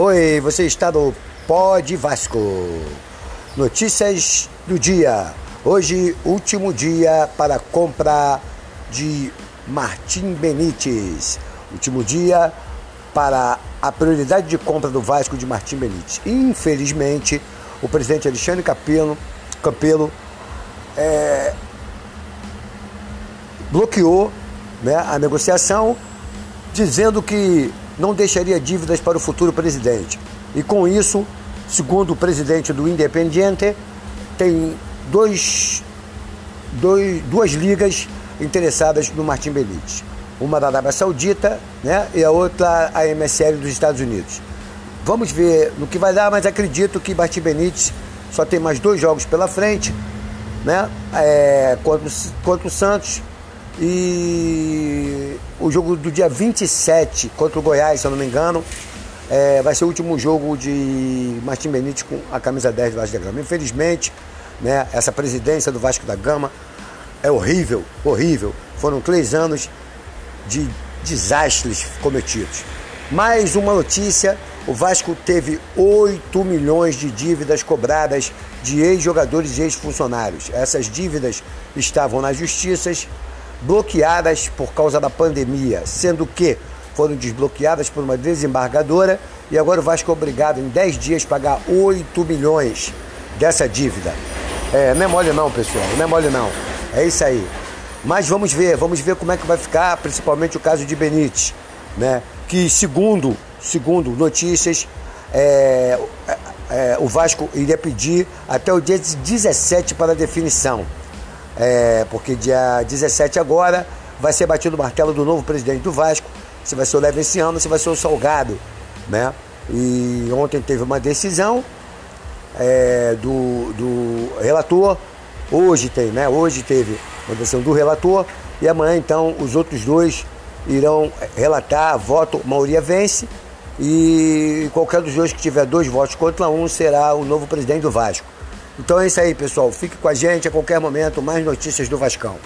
Oi, você está no Pod Vasco. Notícias do dia. Hoje, último dia para compra de Martim Benítez. Último dia para a prioridade de compra do Vasco de Martim Benítez. Infelizmente, o presidente Alexandre Capelo, Campelo é, bloqueou né, a negociação, dizendo que não deixaria dívidas para o futuro presidente. E com isso, segundo o presidente do Independiente, tem dois, dois, duas ligas interessadas no Martim Benítez. Uma da Arábia Saudita né, e a outra a MSL dos Estados Unidos. Vamos ver no que vai dar, mas acredito que Martim Benítez só tem mais dois jogos pela frente, né? É, contra, contra o Santos e o jogo do dia 27 contra o Goiás, se eu não me engano, é, vai ser o último jogo de Martim Benítez com a camisa 10 do Vasco da Gama. Infelizmente, né, essa presidência do Vasco da Gama é horrível, horrível. Foram três anos de desastres cometidos. Mais uma notícia: o Vasco teve 8 milhões de dívidas cobradas de ex-jogadores e ex-funcionários. Essas dívidas estavam nas justiças bloqueadas por causa da pandemia, sendo que foram desbloqueadas por uma desembargadora e agora o Vasco é obrigado em 10 dias pagar 8 milhões dessa dívida. É, não é mole não, pessoal, não é mole não. É isso aí. Mas vamos ver, vamos ver como é que vai ficar, principalmente o caso de Benítez, né? Que segundo, segundo notícias, é, é, é o Vasco iria pedir até o dia 17 para definição. É, porque dia 17 agora vai ser batido o martelo do novo presidente do Vasco. Se vai ser o Leve esse ano, se vai ser o Salgado. Né? E ontem teve uma decisão é, do, do relator. Hoje tem, né? Hoje teve uma decisão do relator. E amanhã, então, os outros dois irão relatar, voto, maioria vence. E qualquer dos dois que tiver dois votos contra um será o novo presidente do Vasco. Então é isso aí, pessoal. Fique com a gente a qualquer momento. Mais notícias do Vascão.